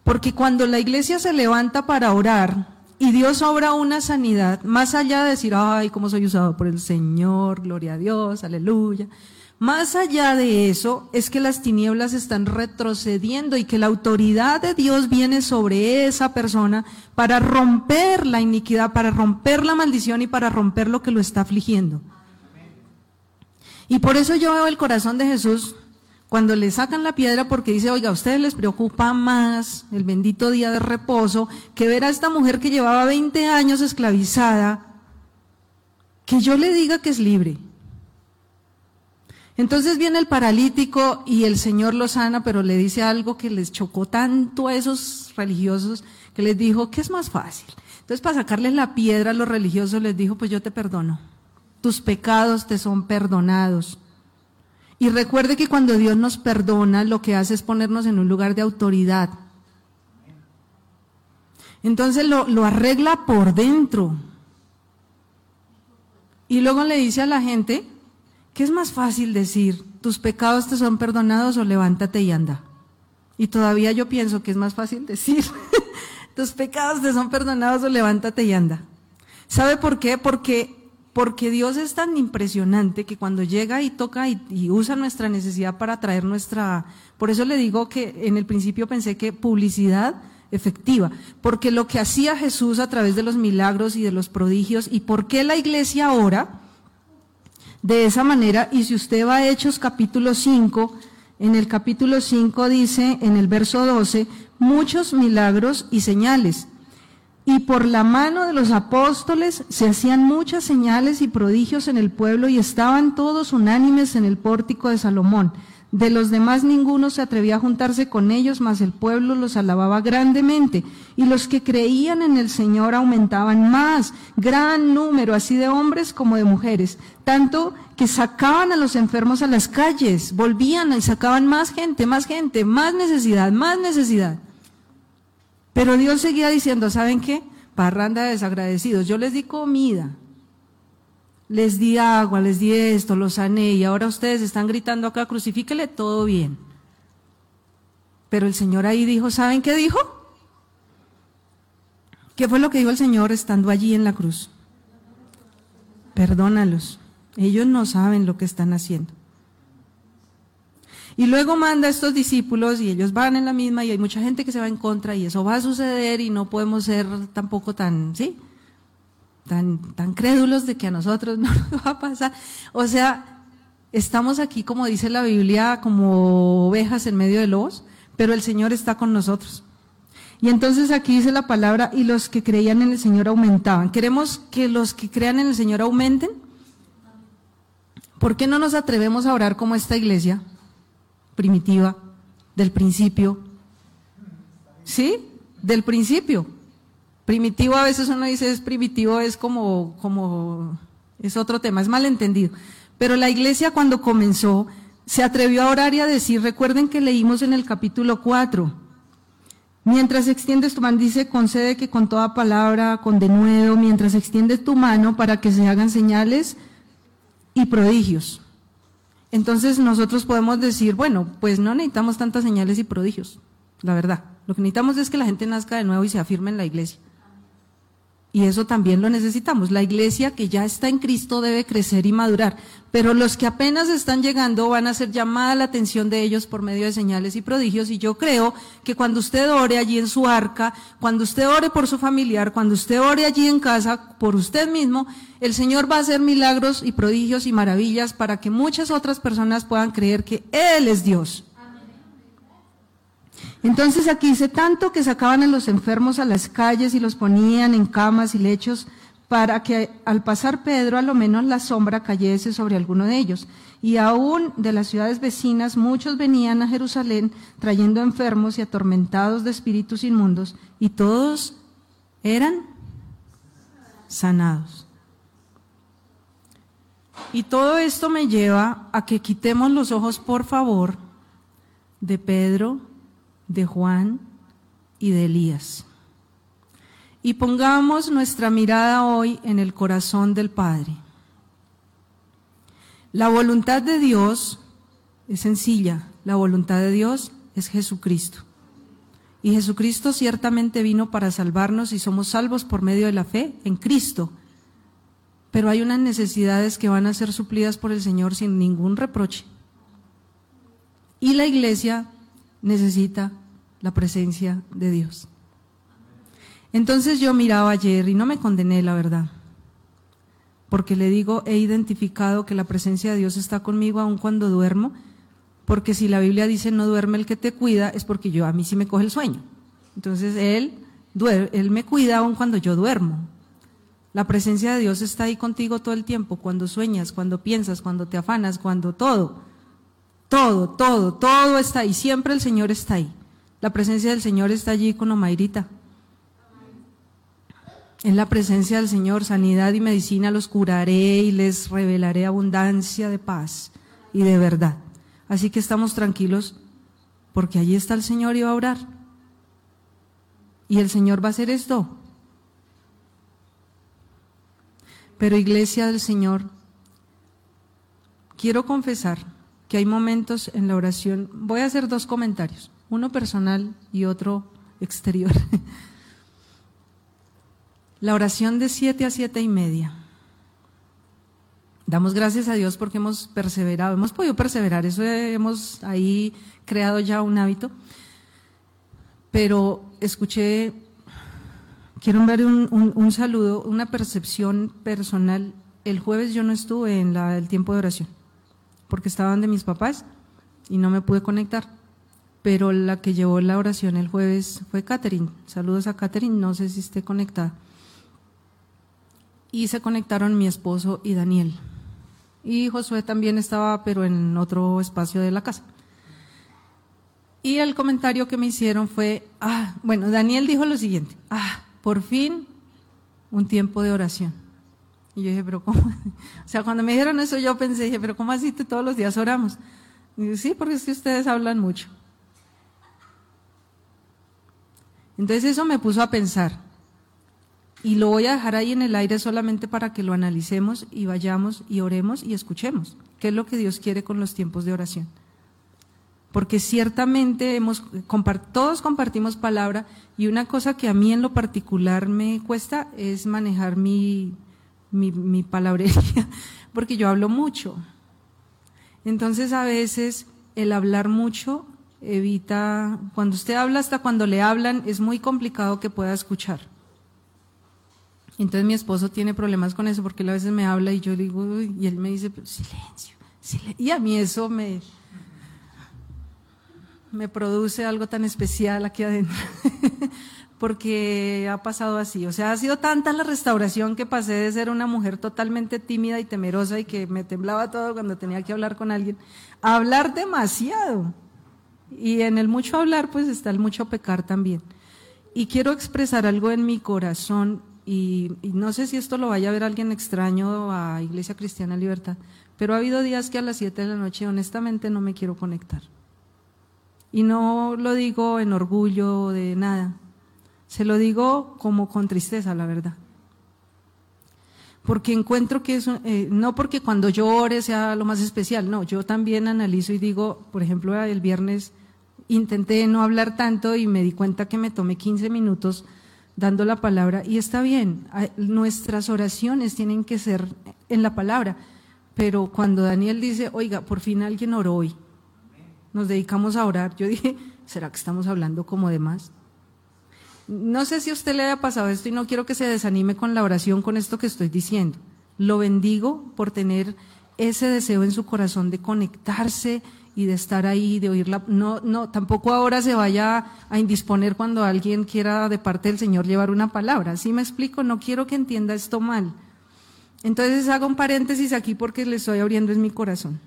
porque cuando la iglesia se levanta para orar y Dios obra una sanidad, más allá de decir, ay, cómo soy usado por el Señor, gloria a Dios, aleluya más allá de eso, es que las tinieblas están retrocediendo y que la autoridad de Dios viene sobre esa persona para romper la iniquidad, para romper la maldición y para romper lo que lo está afligiendo. Y por eso yo veo el corazón de Jesús cuando le sacan la piedra porque dice, oiga, a ustedes les preocupa más el bendito día de reposo que ver a esta mujer que llevaba 20 años esclavizada, que yo le diga que es libre. Entonces viene el paralítico y el Señor lo sana, pero le dice algo que les chocó tanto a esos religiosos que les dijo, ¿qué es más fácil? Entonces para sacarles la piedra a los religiosos les dijo, pues yo te perdono. Tus pecados te son perdonados. Y recuerde que cuando Dios nos perdona, lo que hace es ponernos en un lugar de autoridad. Entonces lo, lo arregla por dentro. Y luego le dice a la gente, ¿Qué es más fácil decir? ¿Tus pecados te son perdonados o levántate y anda? Y todavía yo pienso que es más fácil decir, tus pecados te son perdonados o levántate y anda. ¿Sabe por qué? Porque, porque Dios es tan impresionante que cuando llega y toca y, y usa nuestra necesidad para traer nuestra... Por eso le digo que en el principio pensé que publicidad efectiva, porque lo que hacía Jesús a través de los milagros y de los prodigios y por qué la iglesia ahora de esa manera. Y si usted va a Hechos capítulo 5, en el capítulo 5 dice, en el verso 12, muchos milagros y señales. Y por la mano de los apóstoles se hacían muchas señales y prodigios en el pueblo y estaban todos unánimes en el pórtico de Salomón. De los demás ninguno se atrevía a juntarse con ellos, mas el pueblo los alababa grandemente. Y los que creían en el Señor aumentaban más, gran número, así de hombres como de mujeres, tanto que sacaban a los enfermos a las calles, volvían y sacaban más gente, más gente, más necesidad, más necesidad. Pero Dios seguía diciendo, ¿saben qué? Parranda de desagradecidos, yo les di comida, les di agua, les di esto, los sané y ahora ustedes están gritando acá, crucifíquele todo bien. Pero el Señor ahí dijo, ¿saben qué dijo? ¿Qué fue lo que dijo el Señor estando allí en la cruz? Perdónalos. Ellos no saben lo que están haciendo. Y luego manda a estos discípulos y ellos van en la misma y hay mucha gente que se va en contra y eso va a suceder y no podemos ser tampoco tan, ¿sí? Tan, crédulos de que a nosotros no nos va a pasar. O sea, estamos aquí, como dice la Biblia, como ovejas en medio de lobos, pero el Señor está con nosotros. Y entonces aquí dice la palabra, y los que creían en el Señor aumentaban. ¿Queremos que los que crean en el Señor aumenten? ¿Por qué no nos atrevemos a orar como esta iglesia primitiva, del principio? ¿Sí? Del principio. Primitivo a veces uno dice es primitivo, es como, como, es otro tema, es malentendido. Pero la iglesia cuando comenzó se atrevió a orar y a decir, recuerden que leímos en el capítulo 4, mientras extiendes tu mano, dice, concede que con toda palabra, con denuedo, mientras extiendes tu mano para que se hagan señales y prodigios. Entonces nosotros podemos decir, bueno, pues no necesitamos tantas señales y prodigios, la verdad. Lo que necesitamos es que la gente nazca de nuevo y se afirme en la iglesia. Y eso también lo necesitamos. La iglesia que ya está en Cristo debe crecer y madurar. Pero los que apenas están llegando van a ser llamada la atención de ellos por medio de señales y prodigios. Y yo creo que cuando usted ore allí en su arca, cuando usted ore por su familiar, cuando usted ore allí en casa por usted mismo, el Señor va a hacer milagros y prodigios y maravillas para que muchas otras personas puedan creer que Él es Dios. Entonces aquí dice tanto que sacaban a los enfermos a las calles y los ponían en camas y lechos para que al pasar Pedro a lo menos la sombra cayese sobre alguno de ellos. Y aún de las ciudades vecinas muchos venían a Jerusalén trayendo enfermos y atormentados de espíritus inmundos y todos eran sanados. Y todo esto me lleva a que quitemos los ojos, por favor, de Pedro, de Juan y de Elías. Y pongamos nuestra mirada hoy en el corazón del Padre. La voluntad de Dios es sencilla, la voluntad de Dios es Jesucristo. Y Jesucristo ciertamente vino para salvarnos y somos salvos por medio de la fe en Cristo. Pero hay unas necesidades que van a ser suplidas por el Señor sin ningún reproche. Y la iglesia necesita la presencia de Dios. Entonces yo miraba ayer y no me condené, la verdad, porque le digo, he identificado que la presencia de Dios está conmigo aun cuando duermo, porque si la Biblia dice no duerme el que te cuida, es porque yo a mí sí me coge el sueño. Entonces Él, él me cuida aun cuando yo duermo. La presencia de Dios está ahí contigo todo el tiempo, cuando sueñas, cuando piensas, cuando te afanas, cuando todo. Todo, todo, todo está ahí. Siempre el Señor está ahí. La presencia del Señor está allí con Omairita. En la presencia del Señor, sanidad y medicina los curaré y les revelaré abundancia de paz y de verdad. Así que estamos tranquilos porque allí está el Señor y va a orar. Y el Señor va a hacer esto. Pero iglesia del Señor, quiero confesar que hay momentos en la oración, voy a hacer dos comentarios, uno personal y otro exterior. La oración de siete a siete y media. Damos gracias a Dios porque hemos perseverado, hemos podido perseverar, eso hemos ahí creado ya un hábito. Pero escuché, quiero ver un, saludo, una percepción personal. El jueves yo no estuve en el tiempo de oración porque estaban de mis papás y no me pude conectar. Pero la que llevó la oración el jueves fue Catherine. Saludos a Catherine, no sé si esté conectada. Y se conectaron mi esposo y Daniel. Y Josué también estaba, pero en otro espacio de la casa. Y el comentario que me hicieron fue, ah, bueno, Daniel dijo lo siguiente, ah, por fin un tiempo de oración. Y yo dije, pero ¿cómo? O sea, cuando me dijeron eso yo pensé, dije, pero ¿cómo así todos los días oramos? Sí, porque es que ustedes hablan mucho. Entonces eso me puso a pensar. Y lo voy a dejar ahí en el aire solamente para que lo analicemos y vayamos y oremos y escuchemos qué es lo que Dios quiere con los tiempos de oración. Porque ciertamente hemos, todos compartimos palabra y una cosa que a mí en lo particular me cuesta es manejar mi, mi, mi palabrería, porque yo hablo mucho. Entonces a veces el hablar mucho evita, cuando usted habla hasta cuando le hablan, es muy complicado que pueda escuchar. Entonces mi esposo tiene problemas con eso porque él a veces me habla y yo digo, y él me dice, silencio, silencio. Y a mí eso me, me produce algo tan especial aquí adentro. porque ha pasado así. O sea, ha sido tanta la restauración que pasé de ser una mujer totalmente tímida y temerosa y que me temblaba todo cuando tenía que hablar con alguien, a hablar demasiado. Y en el mucho hablar, pues está el mucho pecar también. Y quiero expresar algo en mi corazón, y, no sé si esto lo vaya a ver alguien extraño a Iglesia Cristiana Libertad, pero ha habido días que a las 7 de la noche honestamente no me quiero conectar. Y no lo digo en orgullo de nada, se lo digo como con tristeza, la verdad. Porque encuentro que eso, eh, no porque cuando yo ore sea lo más especial, no, yo también analizo y digo, por ejemplo, el viernes intenté no hablar tanto y me di cuenta que me tomé 15 minutos dando la palabra y está bien, nuestras oraciones tienen que ser en la palabra, pero cuando Daniel dice, oiga, por fin alguien oró hoy, nos dedicamos a orar, yo dije, ¿será que estamos hablando como de más? No sé si a usted le haya pasado esto y no quiero que se desanime con la oración con esto que estoy diciendo. Lo bendigo por tener ese deseo en su corazón de conectarse y de estar ahí, de oírla. No, no, tampoco ahora se vaya a indisponer cuando alguien quiera de parte del Señor llevar una palabra. ¿Sí me explico? No quiero que entienda esto mal. Entonces hago un paréntesis aquí porque le estoy abriendo en mi corazón.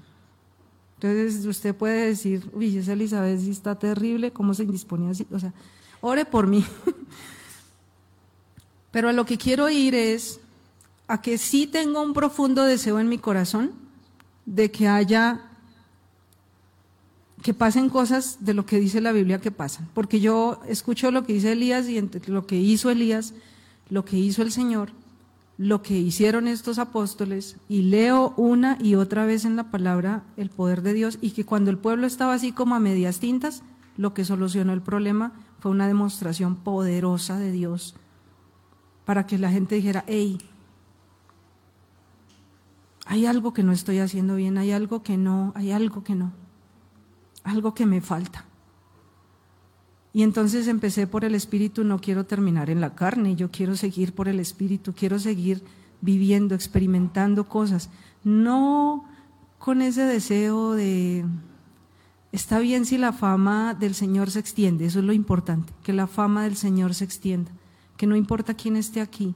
Entonces usted puede decir, uy, esa Elizabeth sí está terrible, ¿cómo se indispone así? O sea, ore por mí. Pero a lo que quiero ir es a que sí tengo un profundo deseo en mi corazón de que haya que pasen cosas de lo que dice la Biblia que pasan. Porque yo escucho lo que dice Elías y lo que hizo Elías, lo que hizo el Señor, lo que hicieron estos apóstoles y leo una y otra vez en la palabra el poder de Dios y que cuando el pueblo estaba así como a medias tintas, lo que solucionó el problema fue una demostración poderosa de Dios para que la gente dijera, hey, hay algo que no estoy haciendo bien, hay algo que no, hay algo que no, algo que me falta. Y entonces empecé por el Espíritu, no quiero terminar en la carne, yo quiero seguir por el Espíritu, quiero seguir viviendo, experimentando cosas, no con ese deseo de, está bien si la fama del Señor se extiende, eso es lo importante, que la fama del Señor se extienda, que no importa quién esté aquí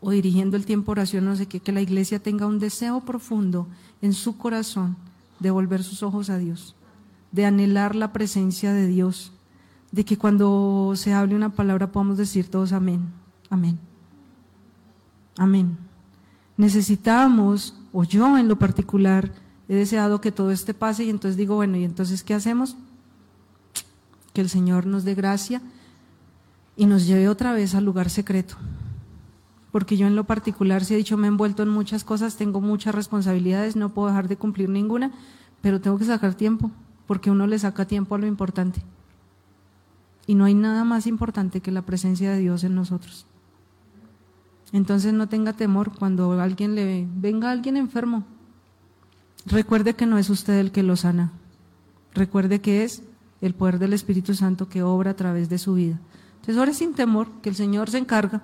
o dirigiendo el tiempo oración, no sé qué, que la iglesia tenga un deseo profundo en su corazón de volver sus ojos a Dios, de anhelar la presencia de Dios de que cuando se hable una palabra podamos decir todos amén, amén, amén. Necesitamos, o yo en lo particular, he deseado que todo este pase y entonces digo, bueno, ¿y entonces qué hacemos? Que el Señor nos dé gracia y nos lleve otra vez al lugar secreto. Porque yo en lo particular, si he dicho, me he envuelto en muchas cosas, tengo muchas responsabilidades, no puedo dejar de cumplir ninguna, pero tengo que sacar tiempo, porque uno le saca tiempo a lo importante. Y no hay nada más importante que la presencia de Dios en nosotros. Entonces no tenga temor cuando alguien le venga alguien enfermo. Recuerde que no es usted el que lo sana. Recuerde que es el poder del Espíritu Santo que obra a través de su vida. Entonces ore sin temor, que el Señor se encarga.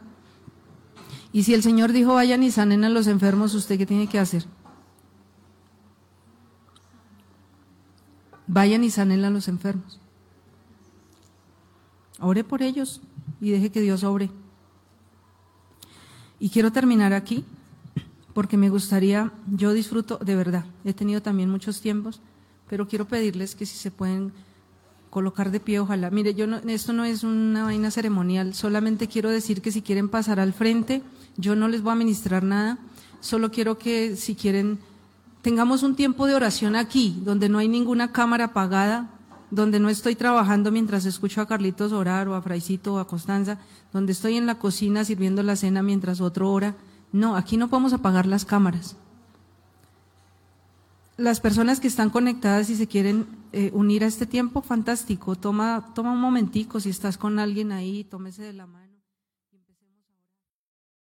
Y si el Señor dijo vayan y sanen a los enfermos, ¿usted qué tiene que hacer? Vayan y sanen a los enfermos. Ore por ellos y deje que Dios obre. Y quiero terminar aquí porque me gustaría, yo disfruto de verdad, he tenido también muchos tiempos, pero quiero pedirles que si se pueden colocar de pie, ojalá. Mire, yo no, esto no es una vaina ceremonial, solamente quiero decir que si quieren pasar al frente, yo no les voy a ministrar nada, solo quiero que si quieren tengamos un tiempo de oración aquí, donde no hay ninguna cámara apagada, donde no estoy trabajando mientras escucho a Carlitos orar o a Fraicito o a Constanza, donde estoy en la cocina sirviendo la cena mientras otro ora. No, aquí no podemos apagar las cámaras. Las personas que están conectadas y se quieren eh, unir a este tiempo, fantástico. Toma, toma un momentico, si estás con alguien ahí, tómese de la mano.